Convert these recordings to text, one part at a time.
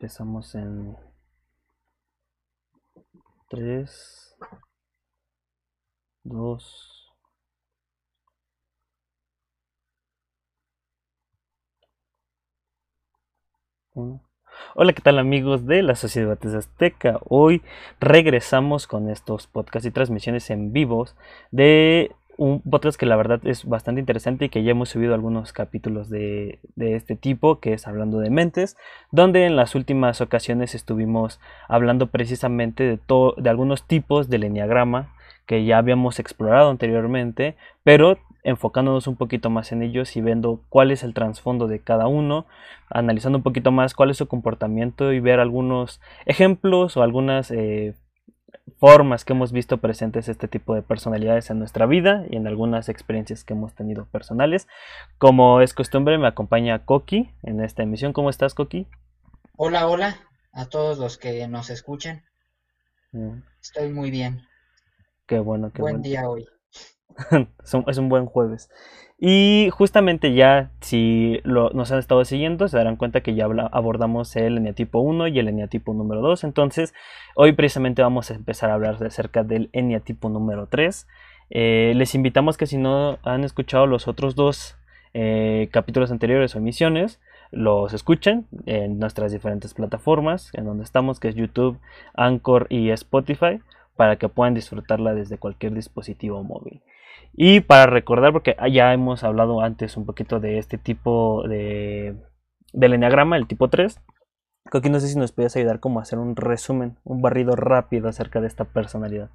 Empezamos en 3, 2, 1. Hola, ¿qué tal amigos de la Sociedad Bates Azteca? Hoy regresamos con estos podcasts y transmisiones en vivos de un podcast que la verdad es bastante interesante y que ya hemos subido algunos capítulos de, este tipo, que es Hablando de Mentes, donde en las últimas ocasiones estuvimos hablando precisamente de, de algunos tipos del enneagrama que ya habíamos explorado anteriormente, pero enfocándonos un poquito más en ellos y viendo cuál es el trasfondo de cada uno, analizando un poquito más cuál es su comportamiento y ver algunos ejemplos o algunas eh, formas que hemos visto presentes este tipo de personalidades en nuestra vida y en algunas experiencias que hemos tenido personales. Como es costumbre, me acompaña Coqui en esta emisión. ¿Cómo estás, Coqui? Hola, hola a todos los que nos escuchen. Mm. Estoy muy bien. Qué bueno, qué Buen día hoy. es un buen jueves. Y justamente ya, si nos han estado siguiendo, se darán cuenta que ya abordamos el eneatipo 1 y el eneatipo número 2. Entonces, hoy precisamente vamos a empezar a hablar acerca del eneatipo número 3. Eh, les invitamos que si no han escuchado los otros dos eh, capítulos anteriores o emisiones, los escuchen en nuestras diferentes plataformas, en donde estamos, que es YouTube, Anchor y Spotify, para que puedan disfrutarla desde cualquier dispositivo móvil. Y para recordar, porque ya hemos hablado antes un poquito de este tipo de del enneagrama, el tipo 3. Aquí no sé si nos puedes ayudar como a hacer un resumen, un barrido rápido acerca de esta personalidad.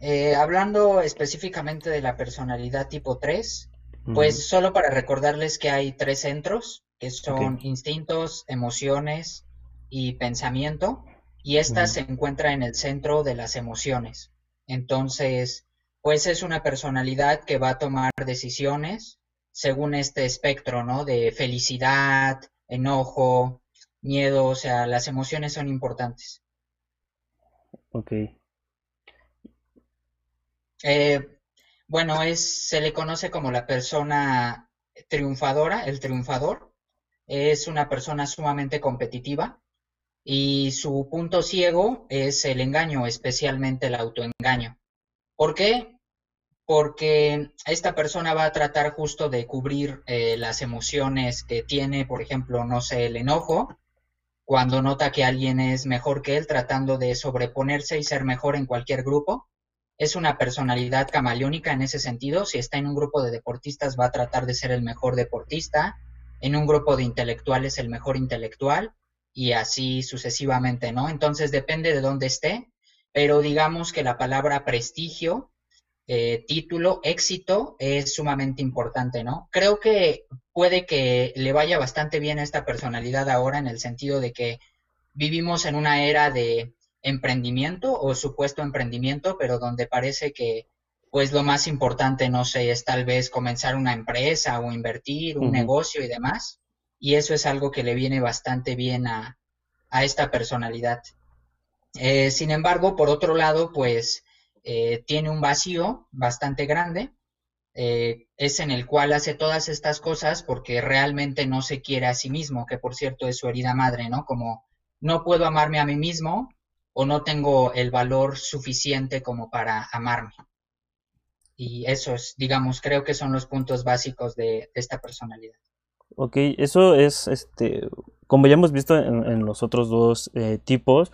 Eh, hablando específicamente de la personalidad tipo 3, pues solo para recordarles que hay tres centros, que son instintos, emociones y pensamiento, y esta se encuentra en el centro de las emociones. Entonces, pues es una personalidad que va a tomar decisiones según este espectro, ¿no? De felicidad, enojo, miedo, o sea, las emociones son importantes. Ok. Eh, bueno, es, se le conoce como la persona triunfadora, el triunfador. Es una persona sumamente competitiva y su punto ciego es el engaño, especialmente el autoengaño. ¿Por qué? Porque esta persona va a tratar justo de cubrir eh, las emociones que tiene, por ejemplo, no sé, el enojo, cuando nota que alguien es mejor que él, tratando de sobreponerse y ser mejor en cualquier grupo. Es una personalidad camaleónica en ese sentido. Si está en un grupo de deportistas, va a tratar de ser el mejor deportista. En un grupo de intelectuales, el mejor intelectual. Y así sucesivamente, ¿no? Entonces depende de dónde esté pero digamos que la palabra prestigio, eh, título, éxito es sumamente importante, ¿no? Creo que puede que le vaya bastante bien a esta personalidad ahora en el sentido de que vivimos en una era de emprendimiento o supuesto emprendimiento, pero donde parece que pues lo más importante, no sé, es tal vez comenzar una empresa o invertir, un negocio y demás. Y eso es algo que le viene bastante bien a, a esta personalidad. Eh, sin embargo, por otro lado, pues eh, tiene un vacío bastante grande, eh, es en el cual hace todas estas cosas porque realmente no se quiere a sí mismo, que por cierto es su herida madre, ¿no? Como no puedo amarme a mí mismo o no tengo el valor suficiente como para amarme. Y eso es, digamos, creo que son los puntos básicos de, esta personalidad. Ok, eso es, este, como ya hemos visto en, los otros dos tipos,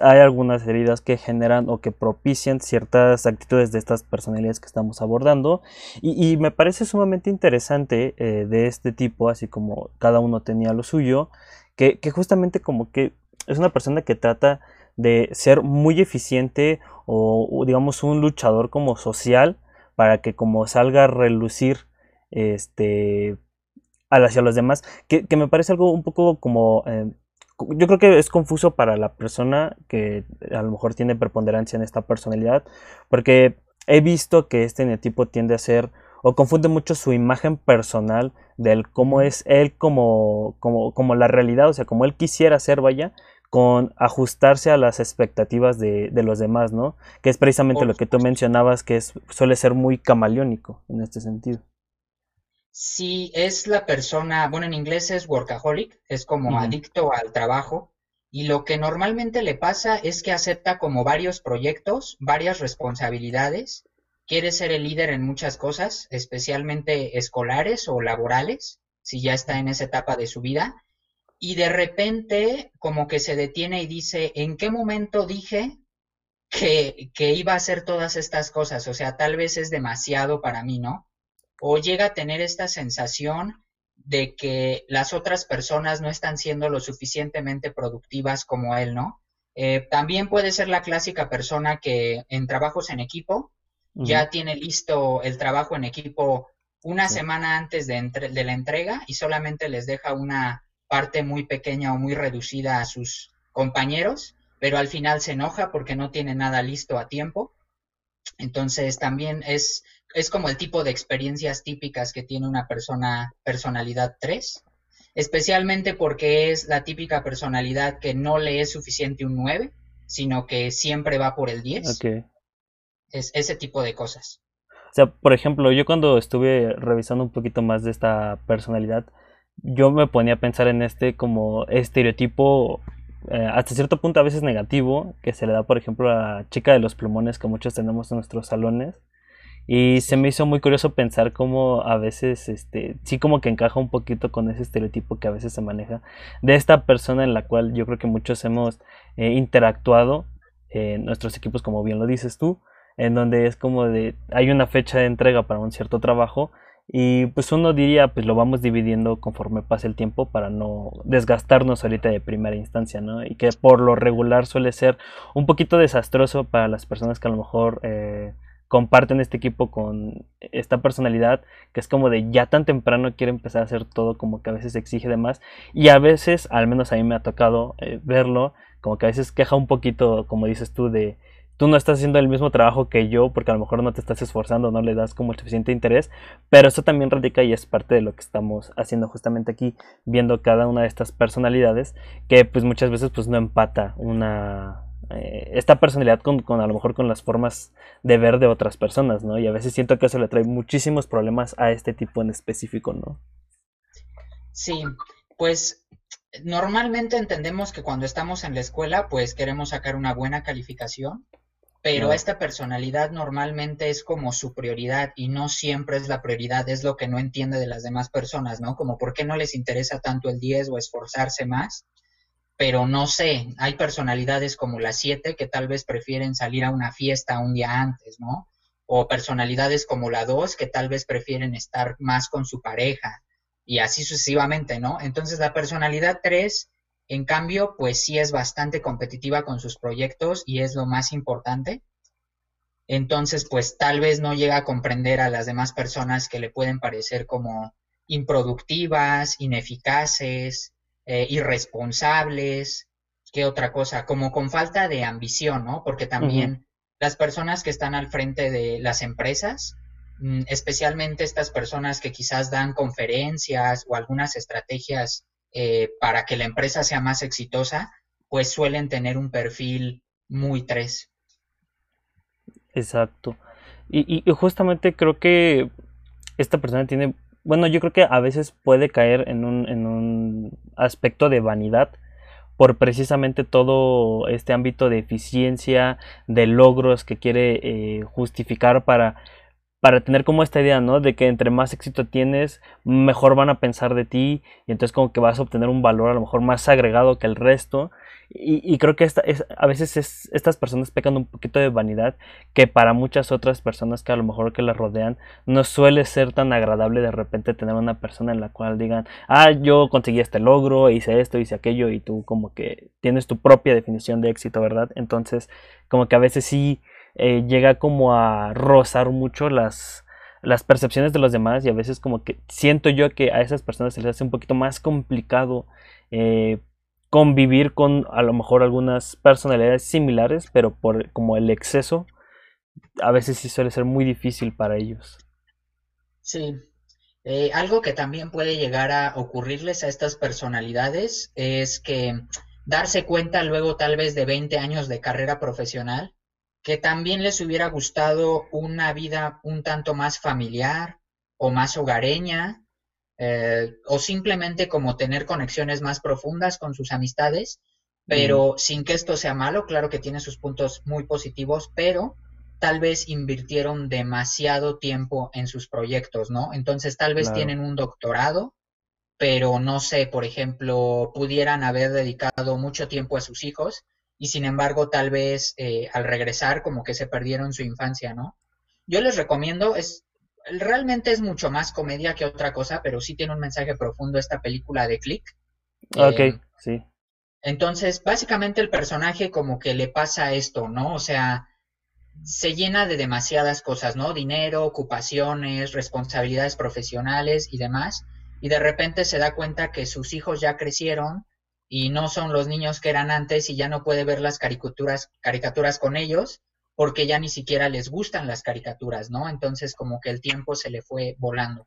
hay algunas heridas que generan o que propician ciertas actitudes de estas personalidades que estamos abordando. Y, me parece sumamente interesante eh, de este tipo, así como cada uno tenía lo suyo, que, justamente como que es una persona que trata de ser muy eficiente o, digamos un luchador como social para que como salga a relucir este hacia los demás que, me parece algo un poco como eh, yo creo que es confuso para la persona que a lo mejor tiene preponderancia en esta personalidad, porque he visto que este eneatipo tiende a ser o confunde mucho su imagen personal del cómo es él como, como, como la realidad, o sea, como él quisiera ser, vaya, con ajustarse a las expectativas de, de los demás, ¿no? Que es precisamente lo que tú mencionabas, que es, suele ser muy camaleónico en este sentido. Sí, es la persona, bueno, en inglés es workaholic, es como adicto al trabajo, y lo que normalmente le pasa es que acepta como varios proyectos, varias responsabilidades, quiere ser el líder en muchas cosas, especialmente escolares o laborales, si ya está en esa etapa de su vida, y de repente como que se detiene y dice, ¿en qué momento dije que, que iba a hacer todas estas cosas? O sea, tal vez es demasiado para mí, ¿no? O llega a tener esta sensación de que las otras personas no están siendo lo suficientemente productivas como él, ¿no? Eh, también puede ser la clásica persona que en trabajos en equipo ya tiene listo el trabajo en equipo una semana antes de, de, la entrega y solamente les deja una parte muy pequeña o muy reducida a sus compañeros, pero al final se enoja porque no tiene nada listo a tiempo. Entonces también es es como el tipo de experiencias típicas que tiene una persona personalidad 3, especialmente porque es la típica personalidad que no le es suficiente un 9, sino que siempre va por el 10. Es ese tipo de cosas. O sea, por ejemplo, yo cuando estuve revisando un poquito más de esta personalidad, yo me ponía a pensar en este como estereotipo eh, hasta cierto punto a veces negativo que se le da, por ejemplo, a la chica de los plumones que muchos tenemos en nuestros salones. Y se me hizo muy curioso pensar cómo a veces, este, sí como que encaja un poquito con ese estereotipo que a veces se maneja de esta persona en la cual yo creo que muchos hemos eh, interactuado en nuestros equipos, como bien lo dices tú, en donde es como de, hay una fecha de entrega para un cierto trabajo y pues uno diría, pues lo vamos dividiendo conforme pase el tiempo para no desgastarnos ahorita de primera instancia, ¿no? Y que por lo regular suele ser un poquito desastroso para las personas que a lo mejor... Eh, comparten este equipo con esta personalidad que es como de ya tan temprano quiere empezar a hacer todo como que a veces exige de más y a veces, al menos a mí me ha tocado eh, verlo, como que a veces queja un poquito, como dices tú, de tú no estás haciendo el mismo trabajo que yo porque a lo mejor no te estás esforzando, no le das como el suficiente interés, pero eso también radica y es parte de lo que estamos haciendo justamente aquí, viendo cada una de estas personalidades que pues muchas veces pues no empata una eh, esta personalidad con, con, a lo mejor con las formas de ver de otras personas, ¿no? Y a veces siento que eso le trae muchísimos problemas a este tipo en específico, ¿no? Sí, pues normalmente entendemos que cuando estamos en la escuela, pues queremos sacar una buena calificación, pero esta personalidad normalmente es como su prioridad y no siempre es la prioridad, es lo que no entiende de las demás personas, ¿no? Como por qué no les interesa tanto el 10 o esforzarse más pero no sé, hay personalidades como las siete que tal vez prefieren salir a una fiesta un día antes, ¿no? O personalidades como la dos que tal vez prefieren estar más con su pareja y así sucesivamente, ¿no? Entonces la personalidad tres, en cambio, pues sí es bastante competitiva con sus proyectos y es lo más importante. Entonces, pues tal vez no llega a comprender a las demás personas que le pueden parecer como improductivas, ineficaces, eh, irresponsables, ¿qué otra cosa? Como con falta de ambición, ¿no? Porque también las personas que están al frente de las empresas, mm, especialmente estas personas que quizás dan conferencias o algunas estrategias eh, para que la empresa sea más exitosa, pues suelen tener un perfil muy tres. Exacto. y justamente creo que esta persona tiene bueno, yo creo que a veces puede caer en un, en un aspecto de vanidad por precisamente todo este ámbito de eficiencia, de logros que quiere eh, justificar para, para tener como esta idea, ¿no? De que entre más éxito tienes, mejor van a pensar de ti y entonces como que vas a obtener un valor a lo mejor más agregado que el resto y, creo que esta, es, a veces es, estas personas pecan un poquito de vanidad que para muchas otras personas que a lo mejor que las rodean no suele ser tan agradable de repente tener una persona en la cual digan, ah, yo conseguí este logro, hice esto, hice aquello y tú como que tienes tu propia definición de éxito, ¿verdad? Entonces como que a veces sí eh, llega como a rozar mucho las, las percepciones de los demás y a veces como que siento yo que a esas personas se les hace un poquito más complicado eh, convivir con a lo mejor algunas personalidades similares, pero por como el exceso, a veces sí suele ser muy difícil para ellos. Sí. Eh, algo que también puede llegar a ocurrirles a estas personalidades es que darse cuenta luego tal vez de 20 años de carrera profesional que también les hubiera gustado una vida un tanto más familiar o más hogareña eh, o simplemente como tener conexiones más profundas con sus amistades, pero sin que esto sea malo, claro que tiene sus puntos muy positivos, pero tal vez invirtieron demasiado tiempo en sus proyectos, ¿no? Entonces tal vez tienen un doctorado, pero no sé, por ejemplo, pudieran haber dedicado mucho tiempo a sus hijos y sin embargo tal vez eh, al regresar como que se perdieron su infancia, ¿no? Yo les recomiendo, es realmente es mucho más comedia que otra cosa, pero sí tiene un mensaje profundo esta película de Click. Ok, eh, sí. Entonces, básicamente el personaje como que le pasa esto, ¿no? O sea, se llena de demasiadas cosas, ¿no? Dinero, ocupaciones, responsabilidades profesionales y demás. Y de repente se da cuenta que sus hijos ya crecieron y no son los niños que eran antes y ya no puede ver las caricaturas, caricaturas con ellos porque ya ni siquiera les gustan las caricaturas, ¿no? Entonces como que el tiempo se le fue volando.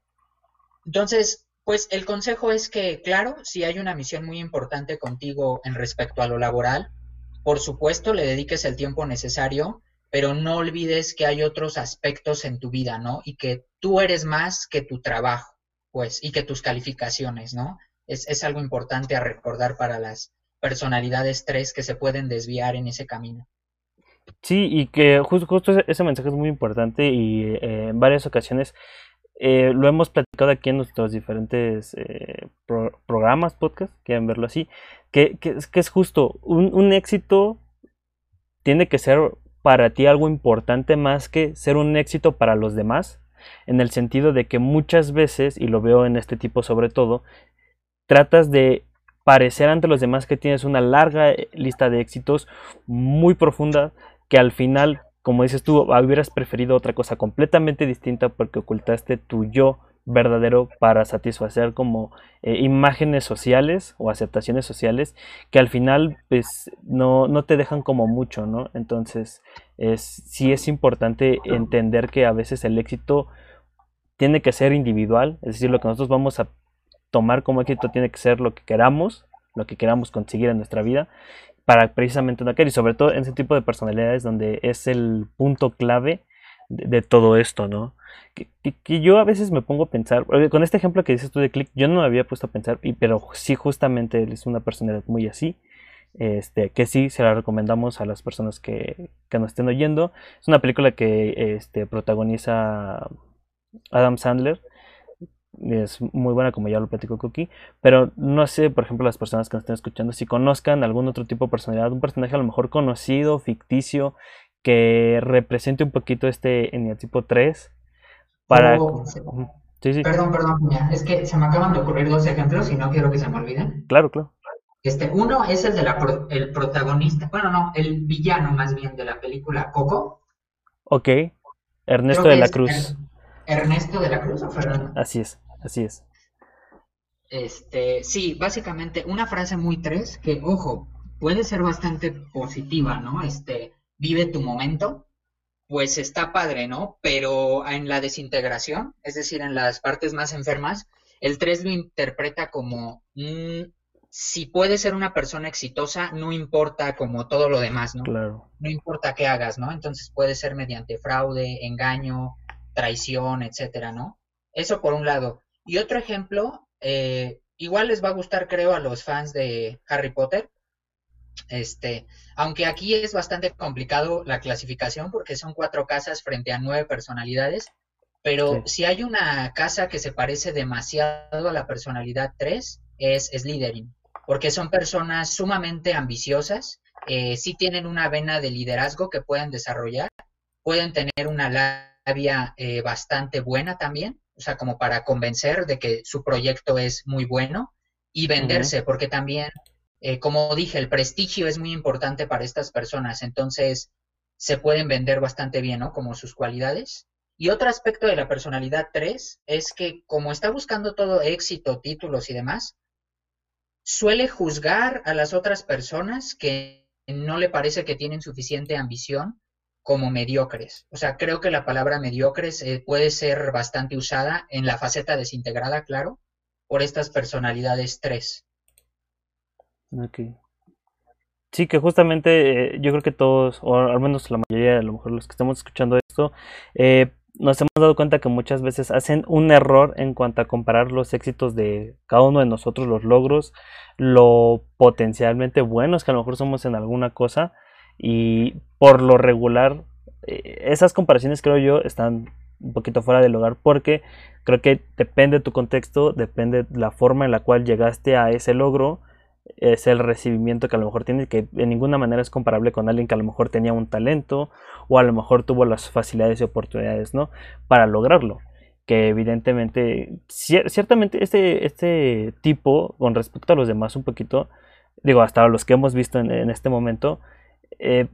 Entonces, pues el consejo es que, claro, si hay una misión muy importante contigo en respecto a lo laboral, por supuesto le dediques el tiempo necesario, pero no olvides que hay otros aspectos en tu vida, ¿no? Y que tú eres más que tu trabajo, pues, y que tus calificaciones, ¿no? Es, es algo importante a recordar para las personalidades tres que se pueden desviar en ese camino. Sí, y que justo, justo ese, mensaje es muy importante y eh, en varias ocasiones eh, lo hemos platicado aquí en nuestros diferentes eh, programas, podcast, quieren verlo así, que, que, que es justo, un, un, éxito tiene que ser para ti algo importante más que ser un éxito para los demás, en el sentido de que muchas veces, y lo veo en este tipo sobre todo, tratas de parecer ante los demás que tienes una larga lista de éxitos muy profunda que al final, como dices tú, hubieras preferido otra cosa completamente distinta porque ocultaste tu yo verdadero para satisfacer como eh, imágenes sociales o aceptaciones sociales que al final pues no, no te dejan como mucho, ¿no? Entonces es, sí es importante entender que a veces el éxito tiene que ser individual, es decir, lo que nosotros vamos a tomar como éxito tiene que ser lo que queramos, lo que queramos conseguir en nuestra vida para precisamente no caer y sobre todo en ese tipo de personalidades donde es el punto clave de, todo esto, ¿no? Que, yo a veces me pongo a pensar, con este ejemplo que dices tú de Click, yo no me había puesto a pensar, y, pero sí justamente él es una personalidad muy así, este, que sí se la recomendamos a las personas que, que nos estén oyendo. Es una película que este, protagoniza Adam Sandler, es muy buena como ya lo platico Cookie, pero no sé, por ejemplo, las personas que nos estén escuchando, si conozcan algún otro tipo de personalidad, un personaje a lo mejor conocido, ficticio, que represente un poquito este eneatipo 3 para... Perdón, perdón, es que se me acaban de ocurrir dos ejemplos y no quiero que se me olviden. Claro, claro. Este, uno es el de la el protagonista, bueno, no, el villano más bien de la película Coco. Ok, Ernesto de la Cruz. Ernesto de la Cruz o Fernando. Así es, así es. Este, sí, básicamente una frase muy tres que, ojo, puede ser bastante positiva, ¿no? Este, vive tu momento, pues está padre, ¿no? Pero en la desintegración, es decir, en las partes más enfermas, el 3 lo interpreta como, mm, si puedes ser una persona exitosa, no importa como todo lo demás, ¿no? Claro. No importa qué hagas, ¿no? Entonces puede ser mediante fraude, engaño, traición, etcétera, ¿no? Eso por un lado. Y otro ejemplo, eh, igual les va a gustar, creo, a los fans de Harry Potter, este, aunque aquí es bastante complicado la clasificación porque son cuatro casas frente a nueve personalidades, pero si hay una casa que se parece demasiado a la personalidad 3, es Slytherin, porque son personas sumamente ambiciosas, eh, sí tienen una vena de liderazgo que pueden desarrollar, pueden tener una labia eh, bastante buena también, o sea, como para convencer de que su proyecto es muy bueno y venderse, porque también eh, como dije, el prestigio es muy importante para estas personas, entonces se pueden vender bastante bien, ¿no? Como sus cualidades. Y otro aspecto de la personalidad 3 es que como está buscando todo éxito, títulos y demás, suele juzgar a las otras personas que no le parece que tienen suficiente ambición como mediocres. O sea, creo que la palabra mediocres eh, puede ser bastante usada en la faceta desintegrada, claro, por estas personalidades 3. Ok. Sí, que justamente eh, yo creo que todos, o al menos la mayoría, a lo mejor los que estamos escuchando esto, eh, nos hemos dado cuenta que muchas veces hacen un error en cuanto a comparar los éxitos de cada uno de nosotros, los logros, lo potencialmente buenos que a lo mejor somos en alguna cosa y por lo regular eh, esas comparaciones creo yo están un poquito fuera del lugar porque creo que depende de tu contexto, depende de la forma en la cual llegaste a ese logro es el recibimiento que a lo mejor tienes, que de ninguna manera es comparable con alguien que a lo mejor tenía un talento o a lo mejor tuvo las facilidades y oportunidades, ¿no? Para lograrlo. Que evidentemente, ciertamente este, este tipo, con respecto a los demás un poquito, digo, hasta los que hemos visto en, este momento, eh,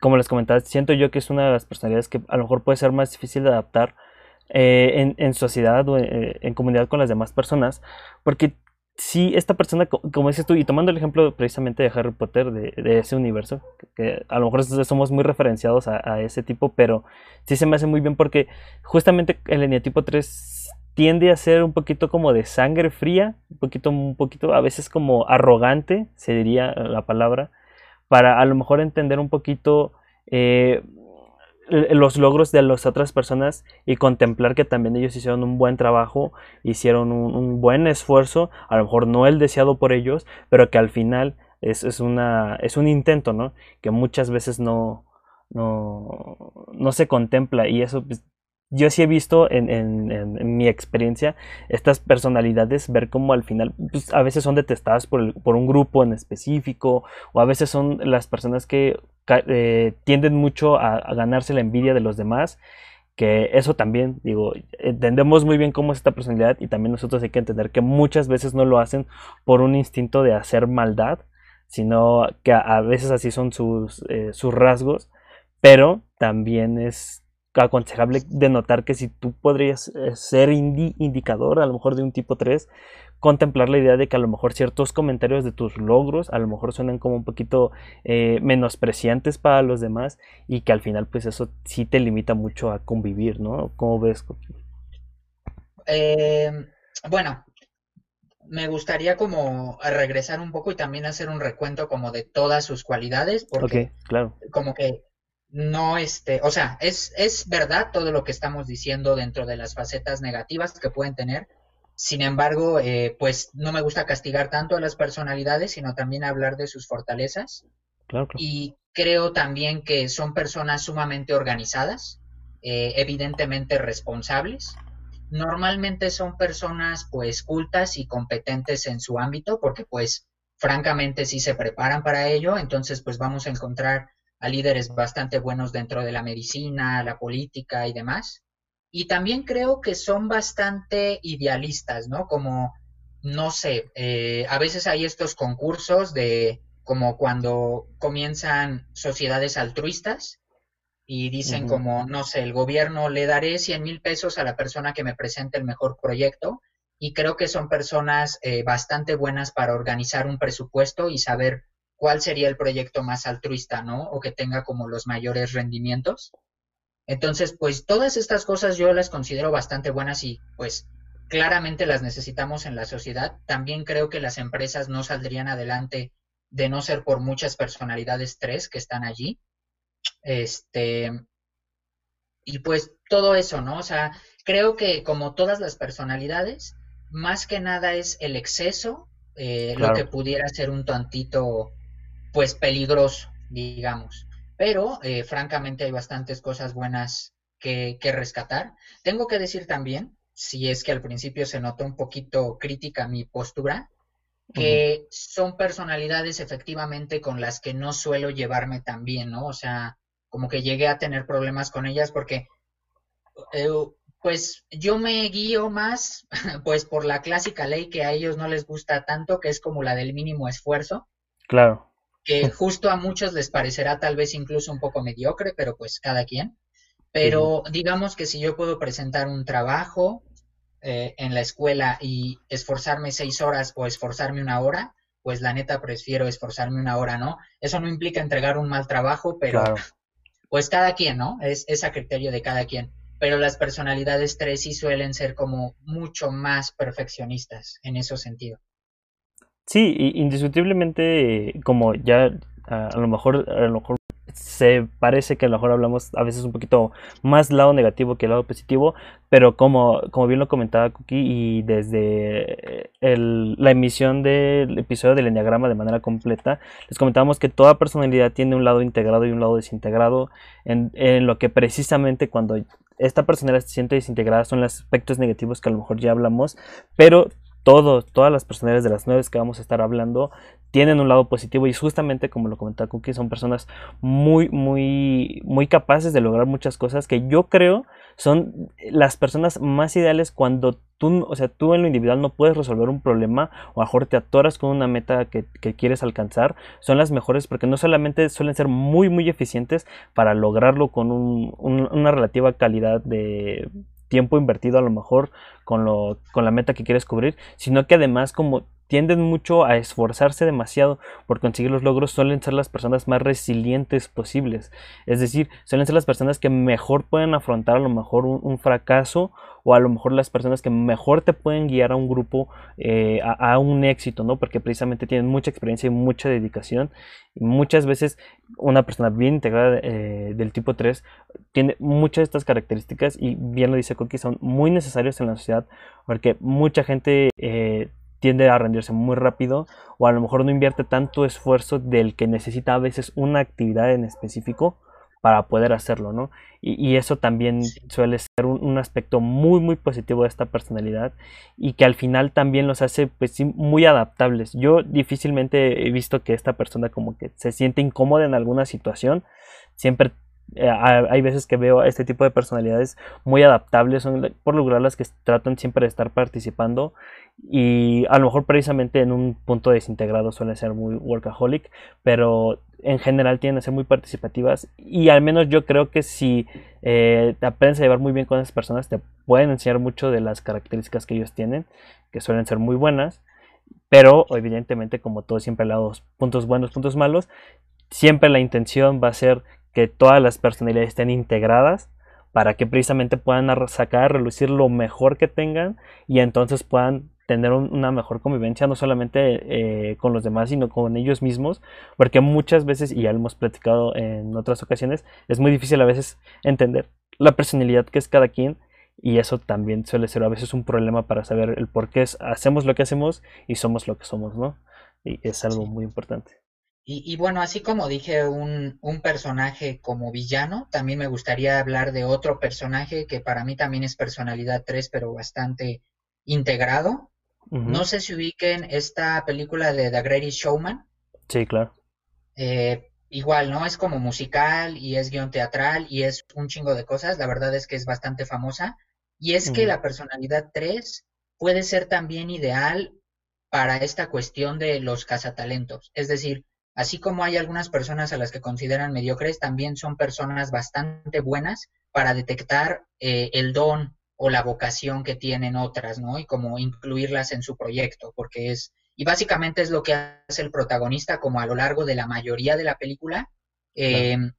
como les comentaba, siento yo que es una de las personalidades que a lo mejor puede ser más difícil de adaptar eh, en, sociedad o eh, en comunidad con las demás personas, porque si esta persona, como dices tú, y tomando el ejemplo precisamente de Harry Potter, de, ese universo, que, a lo mejor somos muy referenciados a, ese tipo, pero sí se me hace muy bien porque justamente el eneatipo 3 tiende a ser un poquito como de sangre fría, un poquito, un poquito, a veces como arrogante, se diría la palabra, para a lo mejor entender un poquito eh, los logros de las otras personas y contemplar que también ellos hicieron un buen trabajo, hicieron un, buen esfuerzo, a lo mejor no el deseado por ellos, pero que al final es, es, una, es un intento, ¿no? Que muchas veces no, no, no se contempla y eso pues, yo sí he visto en, mi experiencia estas personalidades ver cómo al final pues, a veces son detestadas por, un grupo en específico o a veces son las personas que eh, tienden mucho a, ganarse la envidia de los demás que eso también, digo, entendemos muy bien cómo es esta personalidad y también nosotros hay que entender que muchas veces no lo hacen por un instinto de hacer maldad, sino que a, veces así son sus, eh, sus rasgos, pero también es aconsejable de notar que si tú podrías eh, ser indicador a lo mejor de un tipo 3, contemplar la idea de que a lo mejor ciertos comentarios de tus logros a lo mejor suenan como un poquito eh, menospreciantes para los demás y que al final pues eso sí te limita mucho a convivir, ¿no? ¿Cómo ves? Eh, bueno, me gustaría como regresar un poco y también hacer un recuento como de todas sus cualidades, porque claro. como que no este, o sea, es, es verdad todo lo que estamos diciendo dentro de las facetas negativas que pueden tener. Sin embargo, eh, pues no me gusta castigar tanto a las personalidades, sino también hablar de sus fortalezas. Claro, Y creo también que son personas sumamente organizadas, eh, evidentemente responsables. Normalmente son personas pues cultas y competentes en su ámbito, porque pues francamente sí se preparan para ello, entonces pues vamos a encontrar a líderes bastante buenos dentro de la medicina, la política y demás. Y también creo que son bastante idealistas, ¿no? Como, no sé, eh, a veces hay estos concursos de como cuando comienzan sociedades altruistas y dicen como, no sé, el gobierno le daré 100 mil pesos a la persona que me presente el mejor proyecto y creo que son personas eh, bastante buenas para organizar un presupuesto y saber cuál sería el proyecto más altruista, ¿no? O que tenga como los mayores rendimientos. Entonces, pues todas estas cosas yo las considero bastante buenas y pues claramente las necesitamos en la sociedad. También creo que las empresas no saldrían adelante de no ser por muchas personalidades tres que están allí. Este, y pues todo eso, ¿no? O sea, creo que como todas las personalidades, más que nada es el exceso, eh, lo que pudiera ser un tantito pues peligroso, digamos. Pero eh, francamente hay bastantes cosas buenas que, rescatar. Tengo que decir también, si es que al principio se notó un poquito crítica mi postura, que son personalidades efectivamente con las que no suelo llevarme tan bien, ¿no? O sea, como que llegué a tener problemas con ellas porque, eh, pues yo me guío más, pues por la clásica ley que a ellos no les gusta tanto, que es como la del mínimo esfuerzo. Claro que justo a muchos les parecerá tal vez incluso un poco mediocre, pero pues cada quien. Pero digamos que si yo puedo presentar un trabajo eh, en la escuela y esforzarme seis horas o esforzarme una hora, pues la neta prefiero esforzarme una hora, ¿no? Eso no implica entregar un mal trabajo, pero pues cada quien, ¿no? Es, es a criterio de cada quien. Pero las personalidades tres sí suelen ser como mucho más perfeccionistas en ese sentido. Sí, indiscutiblemente, como ya a, lo mejor, a lo mejor se parece que a lo mejor hablamos a veces un poquito más lado negativo que el lado positivo, pero como, como bien lo comentaba Cookie y desde el, la emisión del episodio del Enneagrama de manera completa, les comentábamos que toda personalidad tiene un lado integrado y un lado desintegrado, en, en lo que precisamente cuando esta personalidad se siente desintegrada son los aspectos negativos que a lo mejor ya hablamos, pero todos, todas las personalidades de las nueve que vamos a estar hablando tienen un lado positivo y justamente como lo comentaba Cookie son personas muy muy muy capaces de lograr muchas cosas que yo creo son las personas más ideales cuando tú o sea tú en lo individual no puedes resolver un problema o a mejor te atoras con una meta que, quieres alcanzar son las mejores porque no solamente suelen ser muy muy eficientes para lograrlo con una relativa calidad de tiempo invertido a lo mejor con, lo, con la meta que quieres cubrir, sino que además como tienden mucho a esforzarse demasiado por conseguir los logros, suelen ser las personas más resilientes posibles. Es decir, suelen ser las personas que mejor pueden afrontar a lo mejor un, fracaso o a lo mejor las personas que mejor te pueden guiar a un grupo eh, a, un éxito, ¿no? Porque precisamente tienen mucha experiencia y mucha dedicación. Muchas veces una persona bien integrada eh, del tipo 3 tiene muchas de estas características y bien lo dice Cookie, son muy necesarios en la sociedad porque mucha gente... Eh, tiende a rendirse muy rápido o a lo mejor no invierte tanto esfuerzo del que necesita a veces una actividad en específico para poder hacerlo, ¿no? Y, eso también suele ser un, aspecto muy, muy positivo de esta personalidad y que al final también los hace, pues muy adaptables. Yo difícilmente he visto que esta persona como que se siente incómoda en alguna situación, siempre eh, hay veces que veo a este tipo de personalidades muy adaptables, son por lograr las que tratan siempre de estar participando y a lo mejor precisamente en un punto desintegrado suelen ser muy workaholic, pero en general tienen a ser muy participativas y al menos yo creo que si eh, aprendes a llevar muy bien con esas personas te pueden enseñar mucho de las características que ellos tienen, que suelen ser muy buenas, pero evidentemente como todo siempre dos puntos buenos, puntos malos, siempre la intención va a ser que todas las personalidades estén integradas para que precisamente puedan sacar, relucir lo mejor que tengan y entonces puedan tener una mejor convivencia, no solamente eh, con los demás, sino con ellos mismos, porque muchas veces, y ya lo hemos platicado en otras ocasiones, es muy difícil a veces entender la personalidad que es cada quien, y eso también suele ser a veces un problema para saber el por qué hacemos lo que hacemos y somos lo que somos, ¿no? Y es algo muy importante. Y, bueno, así como dije un, un, personaje como villano, también me gustaría hablar de otro personaje que para mí también es personalidad 3, pero bastante integrado. No sé si ubiquen esta película de The Greatest Showman. Sí, claro. Eh, igual, ¿no? Es como musical y es guion teatral y es un chingo de cosas. La verdad es que es bastante famosa. Y es que la personalidad 3 puede ser también ideal para esta cuestión de los cazatalentos. Es decir, Así como hay algunas personas a las que consideran mediocres, también son personas bastante buenas para detectar eh, el don o la vocación que tienen otras, ¿no? Y como incluirlas en su proyecto, porque es, y básicamente es lo que hace el protagonista como a lo largo de la mayoría de la película, em,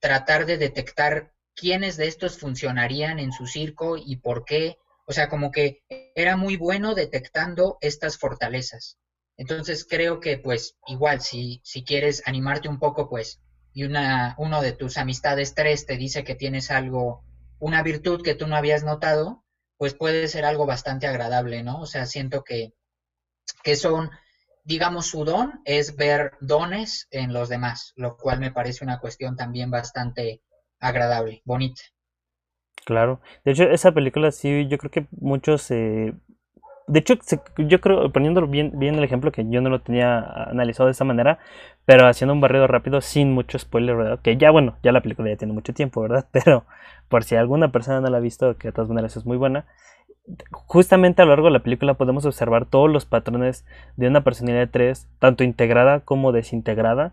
tratar de detectar quiénes de estos funcionarían en su circo y por qué, o sea, como que era muy bueno detectando estas fortalezas. Entonces creo que pues igual si, si quieres animarte un poco pues y una, uno de tus amistades tres te dice que tienes algo, una virtud que tú no habías notado, pues puede ser algo bastante agradable, ¿no? O sea, siento que, que son, digamos, su don es ver dones en los demás, lo cual me parece una cuestión también bastante agradable, bonita. Claro, de hecho esa película sí, yo creo que muchos eh, de hecho, yo creo, poniéndolo bien, bien el ejemplo, que yo no lo tenía analizado de esa manera, pero haciendo un barrido rápido sin mucho spoiler, ¿verdad? Que ya, bueno, ya la película ya tiene mucho tiempo, ¿verdad? Pero por si alguna persona no la ha visto, que de todas maneras es muy buena, justamente a lo largo de la película podemos observar todos los patrones de una personalidad tres, tanto integrada como desintegrada,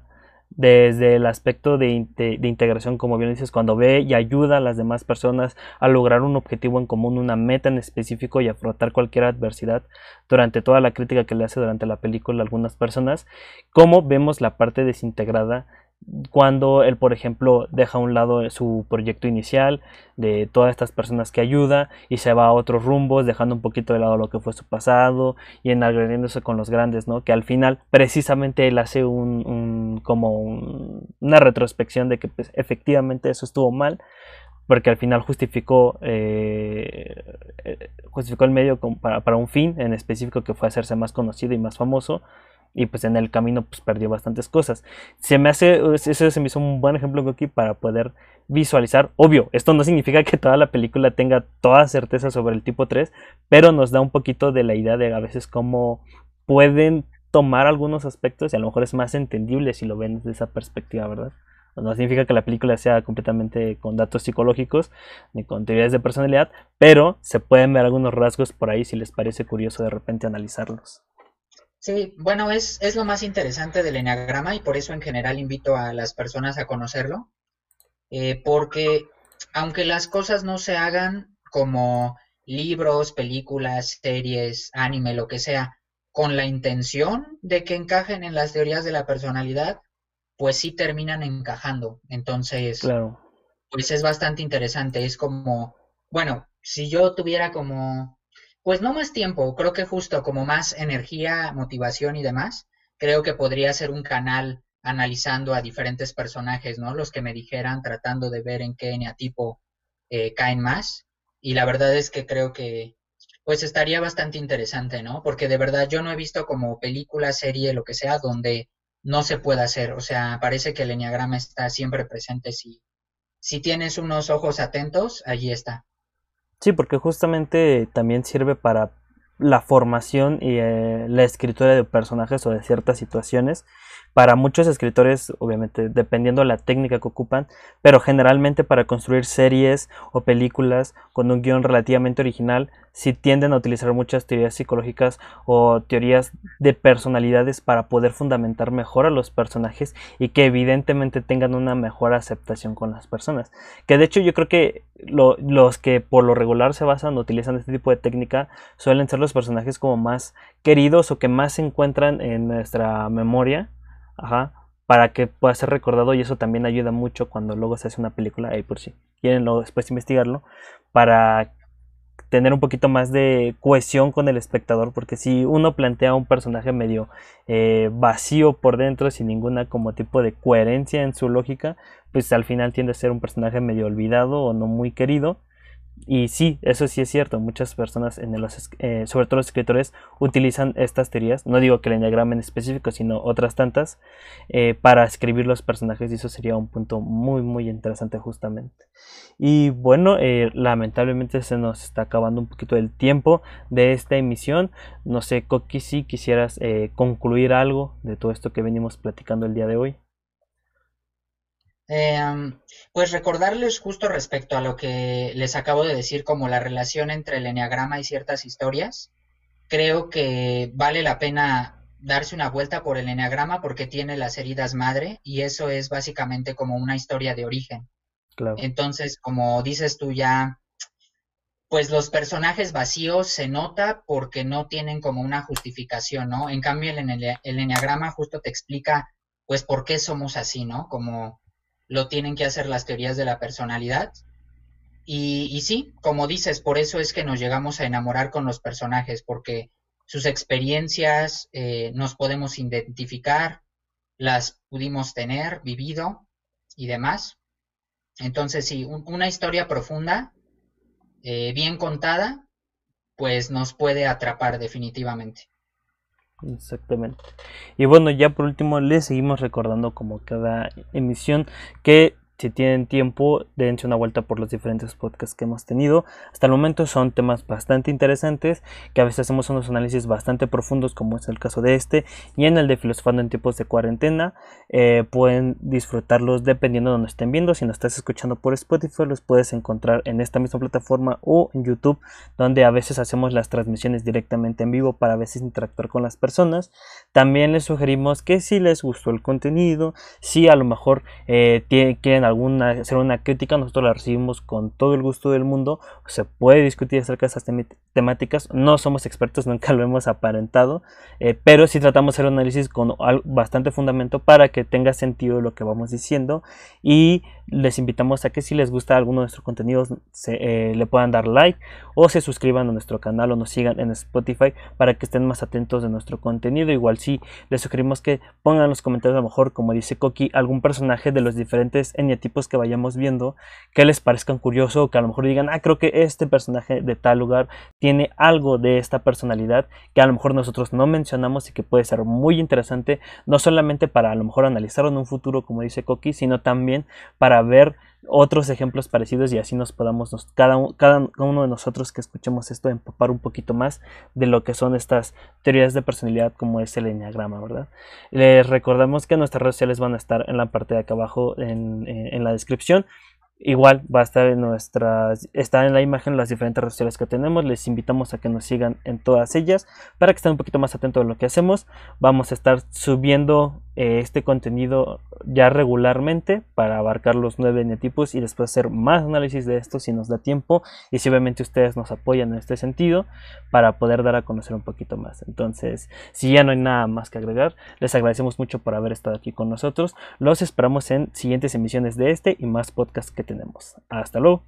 desde el aspecto de, integración, como bien dices, cuando ve y ayuda a las demás personas a lograr un objetivo en común, una meta en específico y afrontar cualquier adversidad durante toda la crítica que le hace durante la película a algunas personas, como vemos la parte desintegrada cuando él, por ejemplo, deja a un lado su proyecto inicial de todas estas personas que ayuda y se va a otros rumbos, dejando un poquito de lado lo que fue su pasado y enalgrediéndose con los grandes, ¿no? Que al final, precisamente, él hace un, como una retrospección de que pues, efectivamente eso estuvo mal, porque al final justificó, eh, eh, justificó el medio para, para un fin en específico que fue hacerse más conocido y más famoso y pues en el camino pues perdió bastantes cosas. Se me hace, eso se me hizo un buen ejemplo aquí para poder visualizar. Obvio, esto no significa que toda la película tenga toda certeza sobre el tipo 3, pero nos da un poquito de la idea de a veces cómo pueden tomar algunos aspectos y a lo mejor es más entendible si lo ven desde esa perspectiva, ¿verdad? No significa que la película sea completamente con datos psicológicos ni con teorías de personalidad, pero se pueden ver algunos rasgos por ahí si les parece curioso de repente analizarlos. Sí, bueno, es, es lo más interesante del enneagrama y por eso en general invito a las personas a conocerlo, eh, porque aunque las cosas no se hagan como libros, películas, series, anime, lo que sea, con la intención de que encajen en las teorías de la personalidad, pues sí terminan encajando. Entonces, claro. pues es bastante interesante. Es como, bueno, si yo tuviera como pues no más tiempo, creo que justo como más energía, motivación y demás, creo que podría ser un canal analizando a diferentes personajes, ¿no? Los que me dijeran, tratando de ver en qué eneatipo eh, caen más. Y la verdad es que creo que, pues estaría bastante interesante, ¿no? Porque de verdad yo no he visto como película, serie, lo que sea, donde no se pueda hacer. O sea, parece que el enneagrama está siempre presente. Si, si tienes unos ojos atentos, allí está. Sí, porque justamente también sirve para la formación y eh, la escritura de personajes o de ciertas situaciones para muchos escritores, obviamente, dependiendo de la técnica que ocupan, pero generalmente para construir series o películas con un guion relativamente original, si tienden a utilizar muchas teorías psicológicas o teorías de personalidades para poder fundamentar mejor a los personajes y que evidentemente tengan una mejor aceptación con las personas. Que de hecho yo creo que los que por lo regular se basan o utilizan este tipo de técnica suelen ser los personajes como más queridos o que más se encuentran en nuestra memoria Ajá. Para que pueda ser recordado y eso también ayuda mucho cuando luego se hace una película, ahí por si quieren luego después investigarlo, para tener un poquito más de cohesión con el espectador, porque si uno plantea un personaje medio eh, vacío por dentro, sin ninguna como tipo de coherencia en su lógica, pues al final tiende a ser un personaje medio olvidado o no muy querido, y sí, eso sí es cierto. Muchas personas, en los, eh, sobre todo los escritores, utilizan estas teorías. No digo que el enneagrama en específico, sino otras tantas, eh, para escribir los personajes. Y eso sería un punto muy, muy interesante justamente. Y bueno, eh, lamentablemente se nos está acabando un poquito el tiempo de esta emisión. No sé, Coqui, si quisieras concluir algo de todo esto que venimos platicando el día de hoy. Em, pues recordarles justo respecto a lo que les acabo de decir, como la relación entre el enneagrama y ciertas historias, creo que vale la pena darse una vuelta por el enneagrama porque tiene las heridas madre y eso es básicamente como una historia de origen. Entonces, como dices tú ya, pues los personajes vacíos se nota porque no tienen como una justificación, ¿no? En cambio, el, el enneagrama justo te explica, pues, por qué somos así, ¿no? Como lo tienen que hacer las teorías de la personalidad. Y, sí, como dices, por eso es que nos llegamos a enamorar con los personajes, porque sus experiencias eh, nos podemos identificar, las pudimos tener, vivido y demás. Entonces, sí, una historia profunda, eh, bien contada, pues nos puede atrapar definitivamente. Exactamente. Y bueno, ya por último les seguimos recordando como cada emisión que si tienen tiempo, dense una vuelta por los diferentes podcasts que hemos tenido. Hasta el momento son temas bastante interesantes, que a veces hacemos unos análisis bastante profundos, como es el caso de este, y en el de Filosofando en tiempos de cuarentena. Eh, pueden disfrutarlos dependiendo de donde estén viendo. Si nos estás escuchando por Spotify, los puedes encontrar en esta misma plataforma o en YouTube, donde a veces hacemos las transmisiones directamente en vivo para a veces interactuar con las personas. También les sugerimos que si les gustó el contenido, si a lo mejor eh, quieren alguna, hacer una crítica, nosotros la recibimos con todo el gusto del mundo. Se puede discutir acerca de esas temáticas. No somos expertos, nunca lo hemos aparentado, eh, pero sí tratamos de hacer un análisis con bastante fundamento para que tenga sentido lo que vamos diciendo y les invitamos a que si les gusta alguno de nuestros contenidos se, eh, le puedan dar like o se suscriban a nuestro canal o nos sigan en Spotify para que estén más atentos de nuestro contenido. Igual si les sugerimos que pongan en los comentarios a lo mejor, como dice Coqui, algún personaje de los diferentes eneatipos que vayamos viendo que les parezcan curioso o que a lo mejor digan, ah, creo que este personaje de tal lugar tiene algo de esta personalidad que a lo mejor nosotros no mencionamos y que puede ser muy interesante, no solamente para a lo mejor analizarlo en un futuro, como dice Coqui, sino también para ver otros ejemplos parecidos y así nos podamos cada, uno de nosotros que escuchemos esto empapar un poquito más de lo que son estas teorías de personalidad como es el enneagrama, ¿verdad? Les recordamos que nuestras redes sociales van a estar en la parte de acá abajo en, en la descripción. Igual va a estar en nuestras, está en la imagen las diferentes redes sociales que tenemos. Les invitamos a que nos sigan en todas ellas para que estén un poquito más atentos a lo que hacemos. Vamos a estar subiendo eh, este contenido ya regularmente para abarcar los nueve netipos y después hacer más análisis de esto si nos da tiempo y si obviamente ustedes nos apoyan en este sentido para poder dar a conocer un poquito más. Entonces, si ya no hay nada más que agregar, les agradecemos mucho por haber estado aquí con nosotros. Los esperamos en siguientes emisiones de este y más podcasts que tenemos. Hasta luego.